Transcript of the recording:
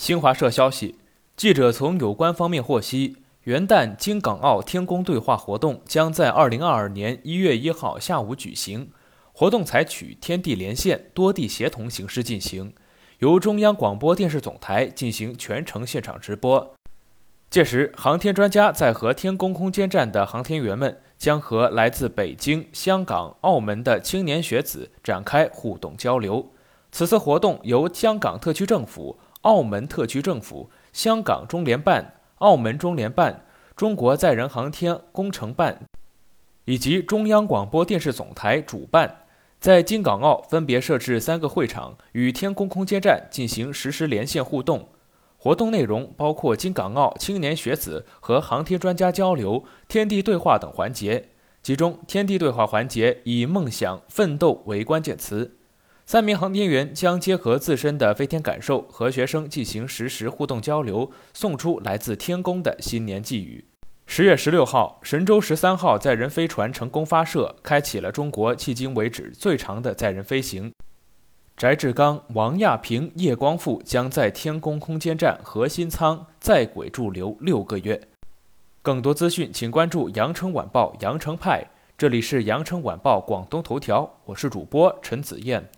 新华社消息，记者从有关方面获悉，元旦京港澳天宫对话活动将在二零二二年一月一号下午举行。活动采取天地连线、多地协同形式进行，由中央广播电视总台进行全程现场直播。届时，航天专家在和天宫空间站的航天员们将和来自北京、香港、澳门的青年学子展开互动交流。此次活动由香港特区政府。澳门特区政府、香港中联办、澳门中联办、中国载人航天工程办以及中央广播电视总台主办，在京港澳分别设置三个会场，与天宫空间站进行实时连线互动。活动内容包括京港澳青年学子和航天专家交流、天地对话等环节。其中，天地对话环节以梦想、奋斗为关键词。三名航天员将结合自身的飞天感受，和学生进行实时互动交流，送出来自天宫的新年寄语。十月十六号，神舟十三号载人飞船成功发射，开启了中国迄今为止最长的载人飞行。翟志刚、王亚平、叶光富将在天宫空间站核心舱在轨驻留六个月。更多资讯，请关注《羊城晚报》羊城派。这里是《羊城晚报》广东头条，我是主播陈子燕。